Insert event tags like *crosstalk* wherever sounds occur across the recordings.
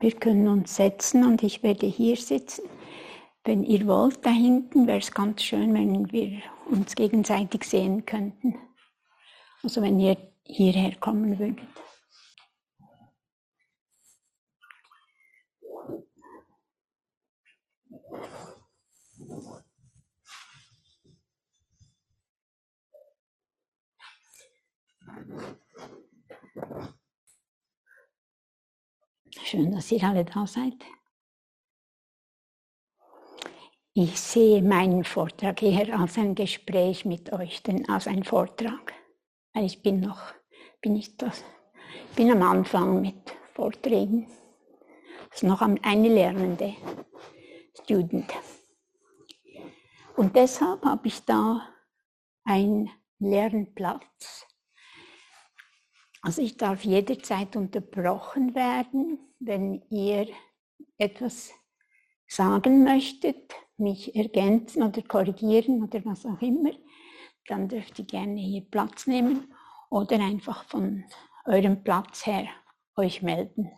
Wir können uns setzen und ich werde hier sitzen. Wenn ihr wollt, da hinten wäre es ganz schön, wenn wir uns gegenseitig sehen könnten. Also wenn ihr hierher kommen würdet. Schön, dass ihr alle da seid. Ich sehe meinen Vortrag eher als ein Gespräch mit euch, denn als ein Vortrag. Ich bin noch, bin ich das, bin am Anfang mit Vorträgen. Das ist noch eine lernende Student. Und deshalb habe ich da einen Lernplatz. Also ich darf jederzeit unterbrochen werden, wenn ihr etwas sagen möchtet, mich ergänzen oder korrigieren oder was auch immer, dann dürft ihr gerne hier Platz nehmen oder einfach von eurem Platz her euch melden.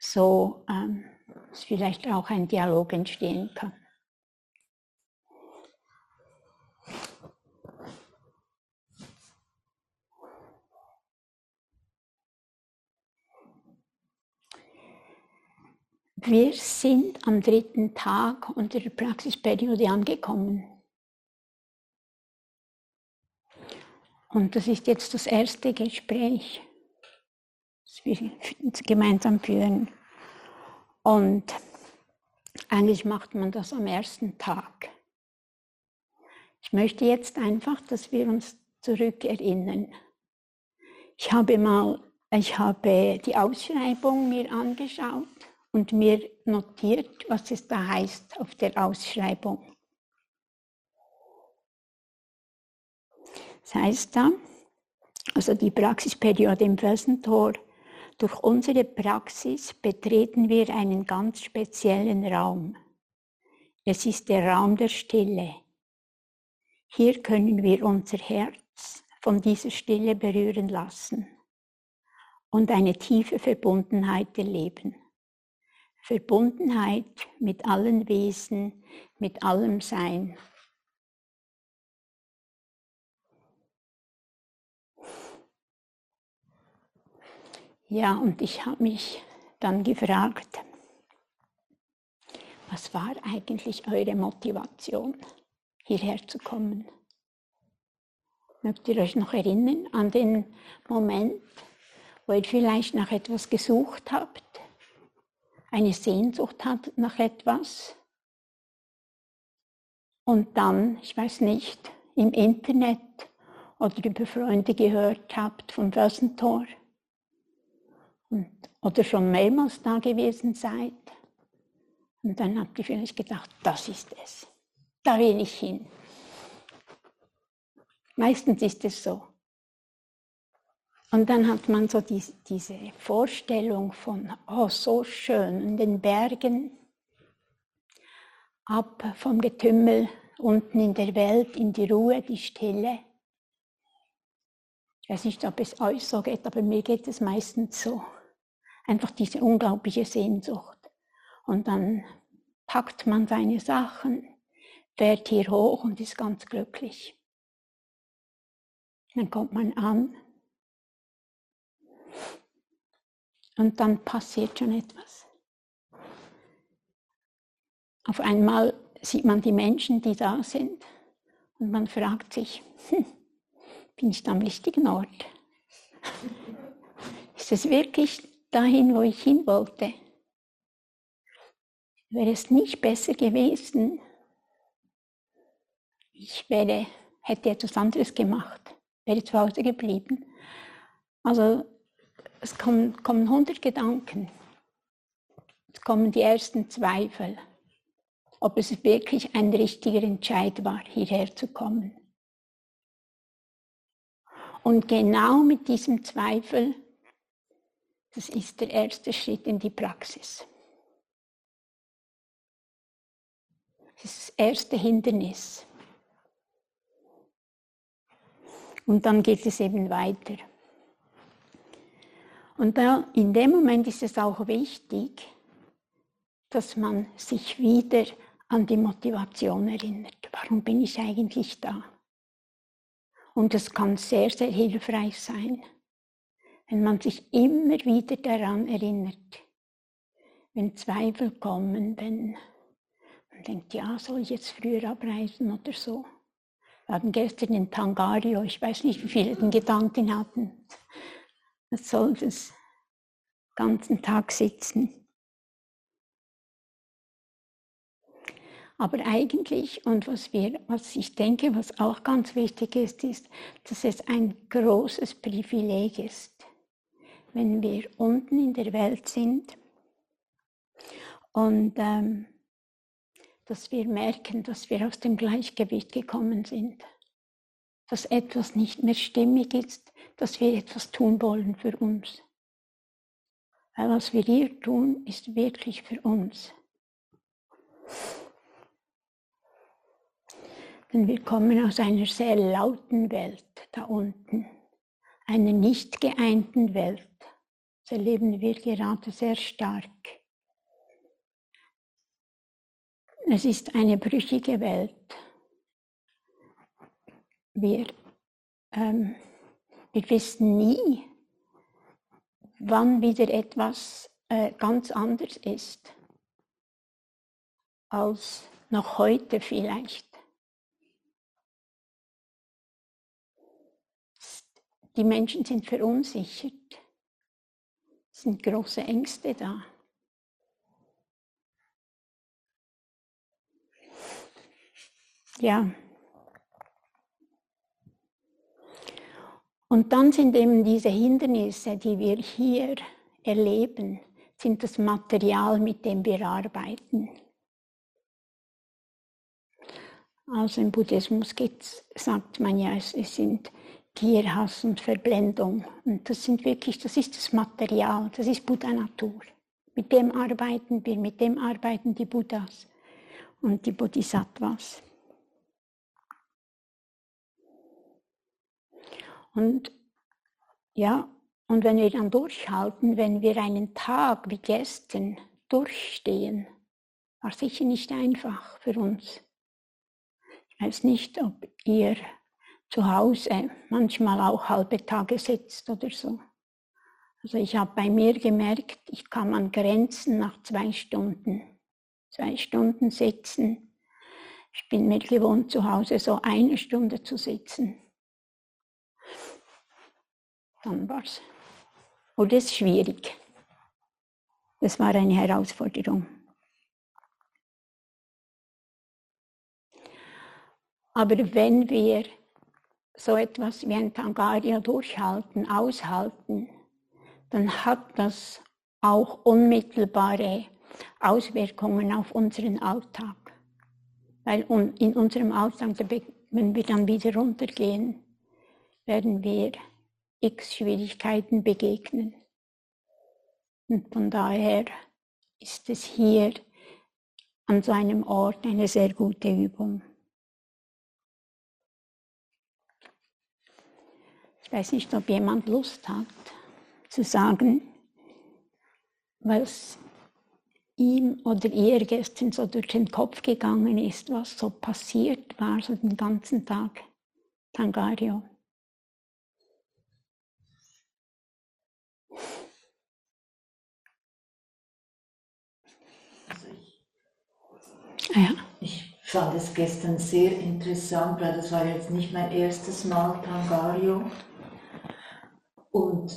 So ähm, dass vielleicht auch ein Dialog entstehen kann. Wir sind am dritten Tag unserer Praxisperiode angekommen. Und das ist jetzt das erste Gespräch, das wir gemeinsam führen. Und eigentlich macht man das am ersten Tag. Ich möchte jetzt einfach, dass wir uns zurückerinnern. Ich habe mal, ich habe die Ausschreibung mir angeschaut und mir notiert, was es da heißt auf der Ausschreibung. Das heißt da, also die Praxisperiode im Felsentor, durch unsere Praxis betreten wir einen ganz speziellen Raum. Es ist der Raum der Stille. Hier können wir unser Herz von dieser Stille berühren lassen und eine tiefe Verbundenheit erleben. Verbundenheit mit allen Wesen, mit allem Sein. Ja, und ich habe mich dann gefragt, was war eigentlich eure Motivation, hierher zu kommen? Mögt ihr euch noch erinnern an den Moment, wo ihr vielleicht nach etwas gesucht habt? Eine Sehnsucht hat nach etwas und dann, ich weiß nicht, im Internet oder über Freunde gehört habt vom Felsentor und, oder schon mehrmals da gewesen seid. Und dann habt ihr vielleicht gedacht, das ist es. Da will ich hin. Meistens ist es so. Und dann hat man so die, diese Vorstellung von, oh, so schön in den Bergen, ab vom Getümmel, unten in der Welt, in die Ruhe, die Stille. Ich weiß nicht, ob es euch so geht, aber mir geht es meistens so. Einfach diese unglaubliche Sehnsucht. Und dann packt man seine Sachen, fährt hier hoch und ist ganz glücklich. Dann kommt man an Und dann passiert schon etwas. Auf einmal sieht man die Menschen, die da sind, und man fragt sich, hm, bin ich da am richtigen Ort? *laughs* Ist es wirklich dahin, wo ich hin wollte? Wäre es nicht besser gewesen, ich wäre, hätte etwas anderes gemacht, wäre zu Hause geblieben. Also es kommen, kommen 100 Gedanken. Es kommen die ersten Zweifel, ob es wirklich ein richtiger Entscheid war, hierher zu kommen. Und genau mit diesem Zweifel, das ist der erste Schritt in die Praxis. Das ist das erste Hindernis. Und dann geht es eben weiter. Und da, in dem Moment ist es auch wichtig, dass man sich wieder an die Motivation erinnert. Warum bin ich eigentlich da? Und es kann sehr, sehr hilfreich sein, wenn man sich immer wieder daran erinnert, wenn Zweifel kommen, wenn man denkt, ja, soll ich jetzt früher abreisen oder so. Wir hatten gestern in Tangario, ich weiß nicht, wie viele den Gedanken hatten, es soll das ganzen Tag sitzen. Aber eigentlich, und was, wir, was ich denke, was auch ganz wichtig ist, ist, dass es ein großes Privileg ist, wenn wir unten in der Welt sind und ähm, dass wir merken, dass wir aus dem Gleichgewicht gekommen sind, dass etwas nicht mehr stimmig ist, dass wir etwas tun wollen für uns. Weil was wir hier tun, ist wirklich für uns. Denn wir kommen aus einer sehr lauten Welt da unten, einer nicht geeinten Welt. Das erleben wir gerade sehr stark. Es ist eine brüchige Welt. Wir, ähm, wir wissen nie, wann wieder etwas äh, ganz anders ist als noch heute vielleicht. Die Menschen sind verunsichert. Es sind große Ängste da. Ja. Und dann sind eben diese Hindernisse, die wir hier erleben, sind das Material, mit dem wir arbeiten. Also im Buddhismus sagt man ja, es sind Gierhass und Verblendung. Und das sind wirklich, das ist das Material, das ist Buddha-Natur. Mit dem arbeiten wir, mit dem arbeiten die Buddhas und die Bodhisattvas. Und ja, und wenn wir dann durchhalten, wenn wir einen Tag wie gestern durchstehen, war sicher nicht einfach für uns. Ich weiß nicht, ob ihr zu Hause manchmal auch halbe Tage sitzt oder so. Also ich habe bei mir gemerkt, ich kam an Grenzen nach zwei Stunden. Zwei Stunden sitzen. Ich bin mir gewohnt, zu Hause so eine Stunde zu sitzen. War es. Und das ist schwierig. Das war eine Herausforderung. Aber wenn wir so etwas wie ein Tangaria durchhalten, aushalten, dann hat das auch unmittelbare Auswirkungen auf unseren Alltag. Weil in unserem Alltag, wenn wir dann wieder runtergehen, werden wir x Schwierigkeiten begegnen. Und von daher ist es hier an so einem Ort eine sehr gute Übung. Ich weiß nicht, ob jemand Lust hat zu sagen, was ihm oder ihr gestern so durch den Kopf gegangen ist, was so passiert war, so den ganzen Tag. Tangario. Ja. Ich fand es gestern sehr interessant, weil das war jetzt nicht mein erstes Mal Tangario. Und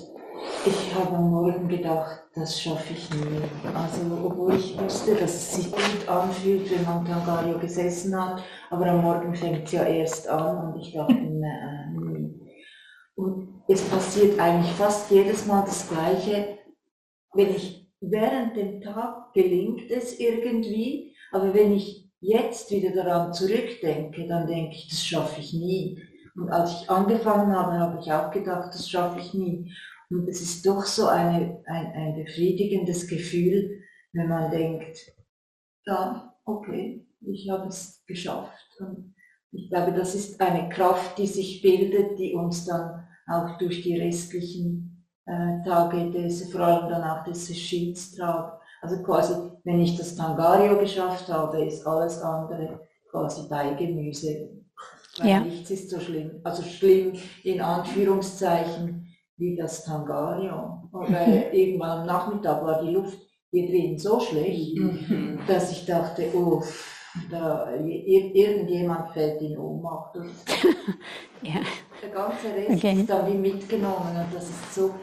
ich habe am Morgen gedacht, das schaffe ich nie. Also, obwohl ich wusste, dass es sich gut anfühlt, wenn man Tangario gesessen hat, aber am Morgen fängt es ja erst an und ich dachte, *laughs* nie. Und es passiert eigentlich fast jedes Mal das Gleiche, wenn ich während dem Tag gelingt es irgendwie, aber wenn ich jetzt wieder daran zurückdenke, dann denke ich, das schaffe ich nie. Und als ich angefangen habe, habe ich auch gedacht, das schaffe ich nie. Und es ist doch so eine, ein, ein befriedigendes Gefühl, wenn man denkt, ja, okay, ich habe es geschafft. Und ich glaube, das ist eine Kraft, die sich bildet, die uns dann auch durch die restlichen äh, Tage des, vor allem dann auch des Schieds. Also quasi, wenn ich das Tangario geschafft habe, ist alles andere quasi Beigemüse. Weil ja. nichts ist so schlimm. Also schlimm in Anführungszeichen wie das Tangario. Weil mhm. irgendwann am Nachmittag war die Luft hier drin so schlecht, mhm. dass ich dachte, oh, da, irgendjemand fällt in Ohnmacht. *laughs* ja. Der ganze Rest okay. ist da wie mitgenommen und das ist so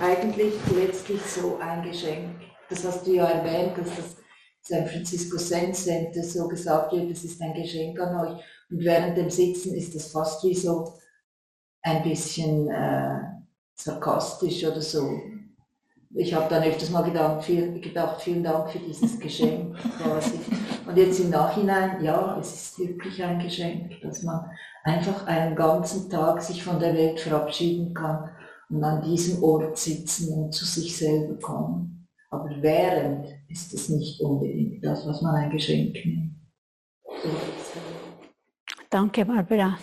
eigentlich letztlich so ein Geschenk. Das hast du ja erwähnt, dass das San Francisco Zen Center so gesagt wird, das ist ein Geschenk an euch. Und während dem Sitzen ist das fast wie so ein bisschen äh, sarkastisch oder so. Ich habe dann öfters mal gedacht, viel, gedacht, vielen Dank für dieses *laughs* Geschenk quasi. Und jetzt im Nachhinein, ja, es ist wirklich ein Geschenk, dass man einfach einen ganzen Tag sich von der Welt verabschieden kann und an diesem Ort sitzen und zu sich selber kommen. Aber während ist es nicht unbedingt das, was man ein Geschenk nennt. Danke, Barbara.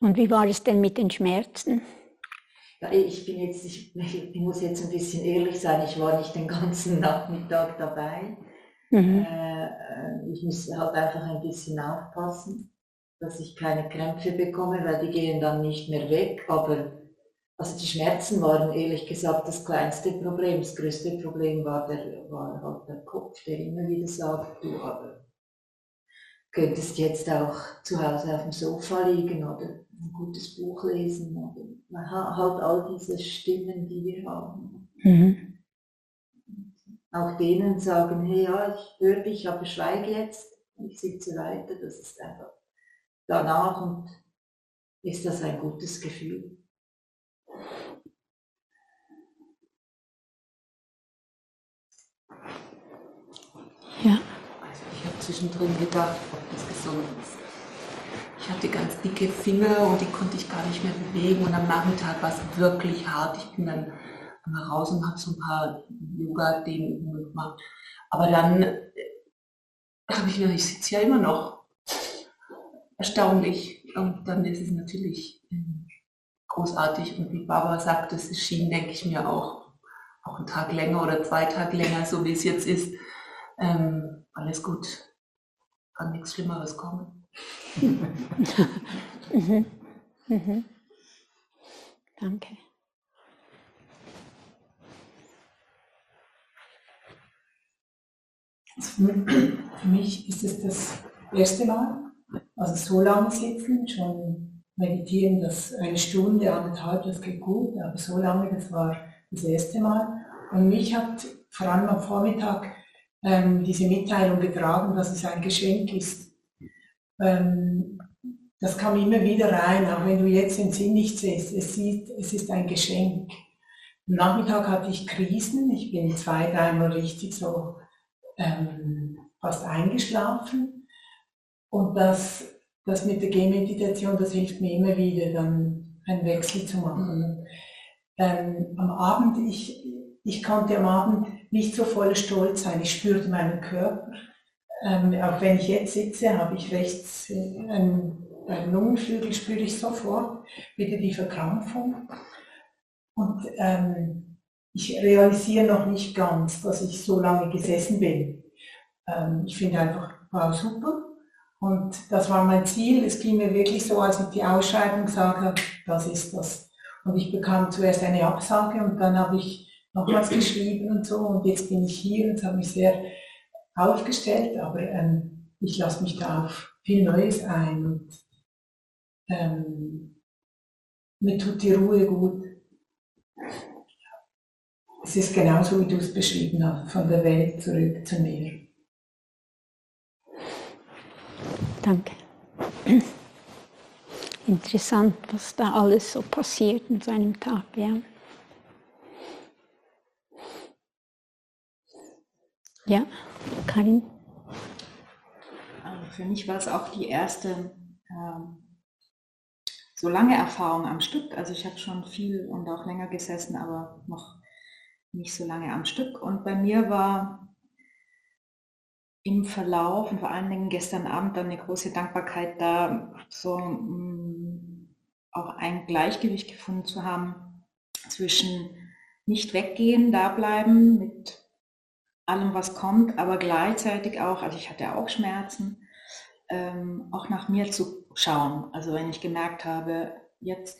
Und wie war es denn mit den Schmerzen? Ja, ich bin jetzt, ich, ich, muss jetzt ein bisschen ehrlich sein, ich war nicht den ganzen Nachmittag dabei. Mhm. Äh, ich muss halt einfach ein bisschen aufpassen, dass ich keine Krämpfe bekomme, weil die gehen dann nicht mehr weg. Aber also die Schmerzen waren ehrlich gesagt das kleinste Problem. Das größte Problem war, der, war halt der Kopf, der immer wieder sagt, du aber könntest jetzt auch zu Hause auf dem Sofa liegen oder ein gutes Buch lesen oder halt all diese Stimmen, die wir haben. Mhm. Auch denen sagen, hey, ja, ich höre dich, aber schweige jetzt, ich sitze weiter, das ist einfach danach und ist das ein gutes Gefühl. Ja. Also ich habe zwischendrin gedacht, ob das gesund ist. Ich hatte ganz dicke Finger und die konnte ich gar nicht mehr bewegen und am Nachmittag war es wirklich hart. Ich bin dann mal raus und habe so ein paar Yoga-Dehnübungen gemacht. Aber dann äh, habe ich mir, ich sitze ja immer noch. Erstaunlich. Und dann ist es natürlich ähm, großartig. Und wie Barbara sagt, es schien, denke ich mir, auch, auch einen Tag länger oder zwei Tage länger, so wie es jetzt ist. Ähm, alles gut. Kann nichts Schlimmeres kommen. mhm. Mhm. Danke. Für mich ist es das erste Mal, also so lange sitzen, schon meditieren, das eine Stunde, anderthalb, das geht gut, aber so lange, das war das erste Mal. Und mich hat vor allem am Vormittag ähm, diese Mitteilung getragen, dass es ein Geschenk ist. Ähm, das kam immer wieder rein, auch wenn du jetzt den Sinn nicht siehst. Es, sieht, es ist ein Geschenk. Am Nachmittag hatte ich Krisen. Ich bin zwei, dreimal richtig so ähm, fast eingeschlafen. Und das, das mit der Gehmeditation, das hilft mir immer wieder, dann einen Wechsel zu machen. Ähm, am Abend, ich, ich konnte am Abend nicht so voller Stolz sein. Ich spürte meinen Körper. Ähm, auch wenn ich jetzt sitze, habe ich rechts einen, einen Lungenflügel, spüre ich sofort wieder die Verkrampfung. Und ähm, ich realisiere noch nicht ganz, dass ich so lange gesessen bin. Ähm, ich finde einfach, wow, super. Und das war mein Ziel. Es ging mir wirklich so, als ich die Ausschreibung habe, das ist das. Und ich bekam zuerst eine Absage und dann habe ich nochmals geschrieben und so. Und jetzt bin ich hier und hat mich sehr aufgestellt, aber ähm, ich lasse mich da auf viel Neues ein. Und, ähm, mir tut die Ruhe gut. Es ist genauso, wie du es beschrieben hast, von der Welt zurück zu mir. Danke. Interessant, was da alles so passiert in so einem Tag, ja. Ja, Karin? Also für mich war es auch die erste ähm, so lange Erfahrung am Stück. Also ich habe schon viel und auch länger gesessen, aber noch nicht so lange am Stück. Und bei mir war im Verlauf und vor allen Dingen gestern Abend dann eine große Dankbarkeit da, so mh, mm, auch ein Gleichgewicht gefunden zu haben zwischen nicht weggehen, da bleiben mit allem, was kommt, aber gleichzeitig auch, also ich hatte auch Schmerzen, ähm, auch nach mir zu schauen. Also wenn ich gemerkt habe, jetzt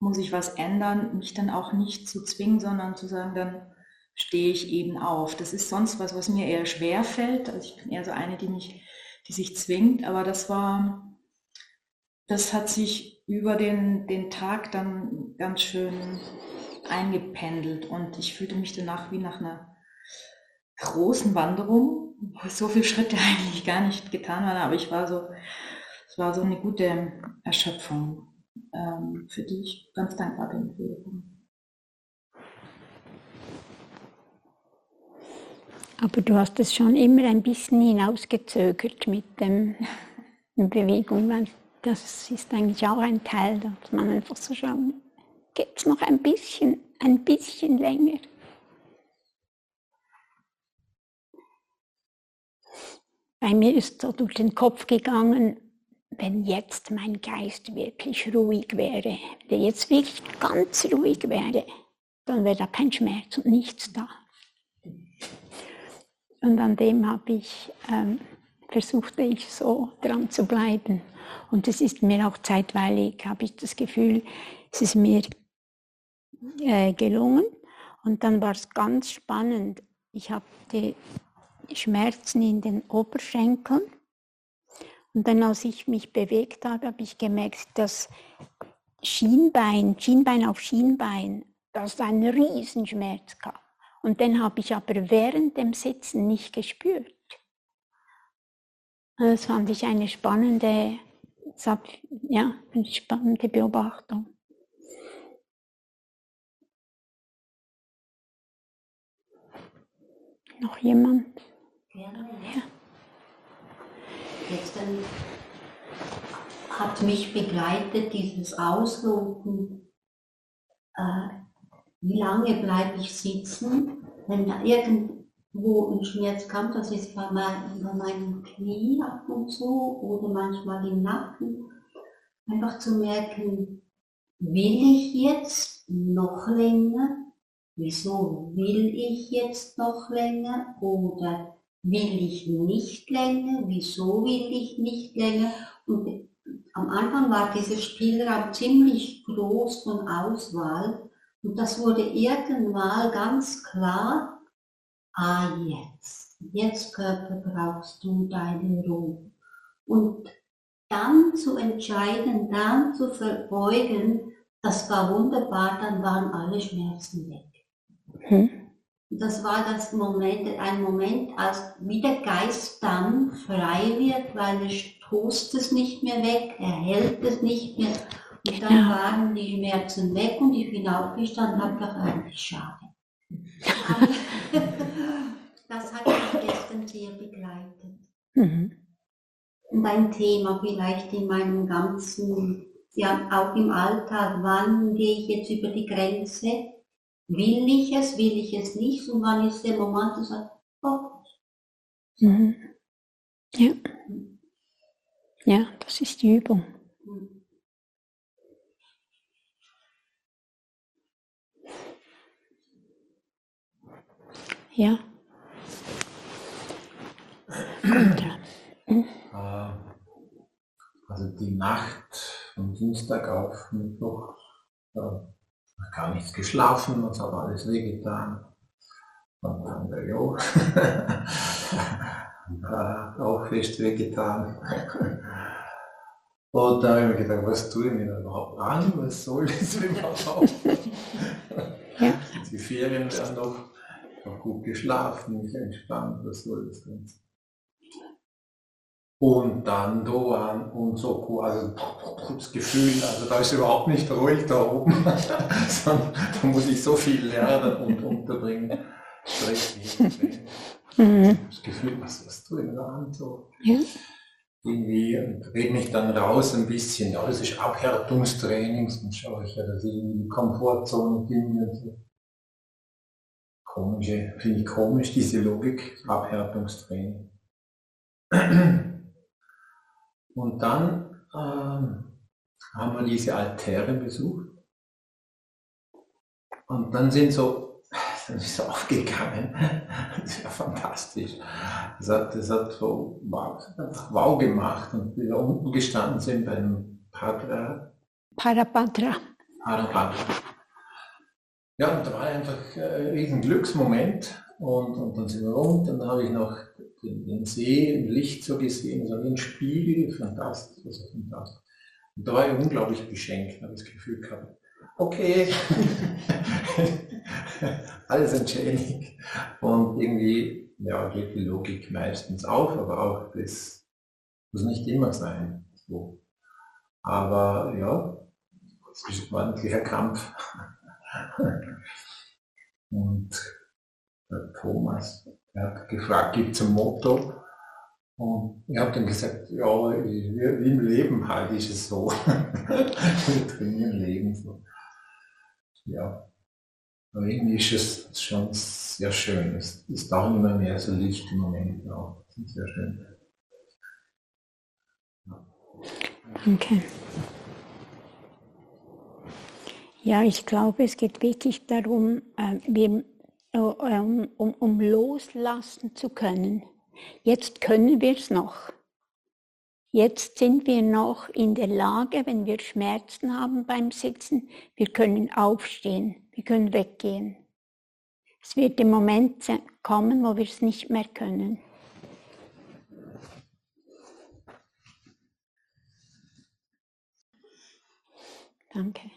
muss ich was ändern, mich dann auch nicht zu zwingen, sondern zu sagen, dann stehe ich eben auf. Das ist sonst was, was mir eher schwer fällt. Also ich bin eher so eine, die mich, die sich zwingt, aber das war, das hat sich über den, den Tag dann ganz schön eingependelt und ich fühlte mich danach wie nach einer großen Wanderung, wo so viele Schritte *laughs* eigentlich gar nicht getan waren, aber ich war so, es war so eine gute Erschöpfung ähm, für die ich ganz dankbar bin Aber du hast es schon immer ein bisschen hinausgezögert mit dem *laughs* Bewegung, weil das ist eigentlich auch ein Teil, dass man einfach so schaut, geht es noch ein bisschen, ein bisschen länger. Bei mir ist so durch den Kopf gegangen, wenn jetzt mein Geist wirklich ruhig wäre, der jetzt wirklich ganz ruhig wäre, dann wäre da kein Schmerz und nichts da. Und an dem habe ich, ähm, versuchte ich so dran zu bleiben. Und es ist mir auch zeitweilig, habe ich das Gefühl, es ist mir äh, gelungen. Und dann war es ganz spannend. Ich hatte Schmerzen in den Oberschenkeln und dann, als ich mich bewegt habe, habe ich gemerkt, dass Schienbein, Schienbein auf Schienbein, dass ein Riesenschmerz gab. Und den habe ich aber während dem Sitzen nicht gespürt. Das fand ich eine spannende, ja, eine spannende Beobachtung. Noch jemand? Gestern hat mich begleitet dieses Ausloten, äh, wie lange bleibe ich sitzen, wenn da irgendwo ein Schmerz kam, das ist bei, mein, bei meinem Knie ab und zu oder manchmal im Nacken, einfach zu merken, will ich jetzt noch länger? Wieso will ich jetzt noch länger? Oder will ich nicht länger, wieso will ich nicht länger. Und am Anfang war dieser Spielraum ziemlich groß von Auswahl und das wurde irgendwann ganz klar, ah jetzt, jetzt Körper brauchst du deine Ruhe. Und dann zu entscheiden, dann zu verbeugen, das war wunderbar, dann waren alle Schmerzen weg. Hm das war das Moment, ein Moment, als wie der Geist dann frei wird, weil er stoßt es nicht mehr weg, er hält es nicht mehr. Und dann waren die Schmerzen weg und ich bin aufgestanden und habe gedacht, eigentlich schade. *laughs* das hat mich gestern sehr begleitet. Mhm. Und ein Thema vielleicht in meinem ganzen, ja auch im Alltag, wann gehe ich jetzt über die Grenze? Will ich es, will ich es nicht? Und wann ist der Moment, wo sagt, oh. Mhm. Ja. Ja, das ist die Übung. Ja. Mhm. Also die Nacht von Dienstag auf Mittwoch gar nichts geschlafen, uns hat alles wehgetan. Und dann der Jo, *laughs* auch fest wehgetan. Und da habe ich mir gedacht, was tue ich mir überhaupt an? Was soll das *laughs* überhaupt? Die Ferien werden noch, noch gut geschlafen, mich entspannt, was soll das Ganze? Und dann Doan und so, also das Gefühl, also da ist überhaupt nicht ruhig da oben, *laughs* sondern da muss ich so viel lernen und unterbringen. Mhm. Das Gefühl, was hast du in der Hand so? Ja. Irgendwie rede mich dann raus ein bisschen. Ja, das ist Abhärtungstraining, sonst schaue ich ja, dass ich in die Komfortzone bin. So. Komische, finde ich komisch, diese Logik, Abhärtungstraining. Und dann ähm, haben wir diese Altäre besucht. Und dann sind so *laughs* *laughs* das ist aufgegangen. Das war fantastisch. Das hat, das hat so wow, wow gemacht und wir unten gestanden sind beim Padra. Parapatra. Parapatra. Ja, und da war einfach ein riesen Glücksmoment und, und dann sind wir runter, dann habe ich noch den, den See im Licht so gesehen, so wie ein Spiegel, fantastisch, also fantastisch. Und da war ich unglaublich beschenkt, habe das Gefühl gehabt, okay, *laughs* alles entschädigt. Und irgendwie ja, geht die Logik meistens auf, aber auch das muss nicht immer sein. So. Aber ja, es ist ein ordentlicher Kampf. *laughs* Und der Thomas, der hat gefragt, gibt es ein Motto? Und ich habe dann gesagt, ja, wie im Leben halt ist es so. *laughs* Wir trainieren Leben so. Ja. Aber irgendwie ist es schon sehr schön. Es ist auch immer mehr so Licht im Moment auch. Das ist sehr schön. Danke. Ja, ich glaube, es geht wirklich darum, äh, wir, äh, um, um loslassen zu können. Jetzt können wir es noch. Jetzt sind wir noch in der Lage, wenn wir Schmerzen haben beim Sitzen, wir können aufstehen, wir können weggehen. Es wird der Moment kommen, wo wir es nicht mehr können. Danke.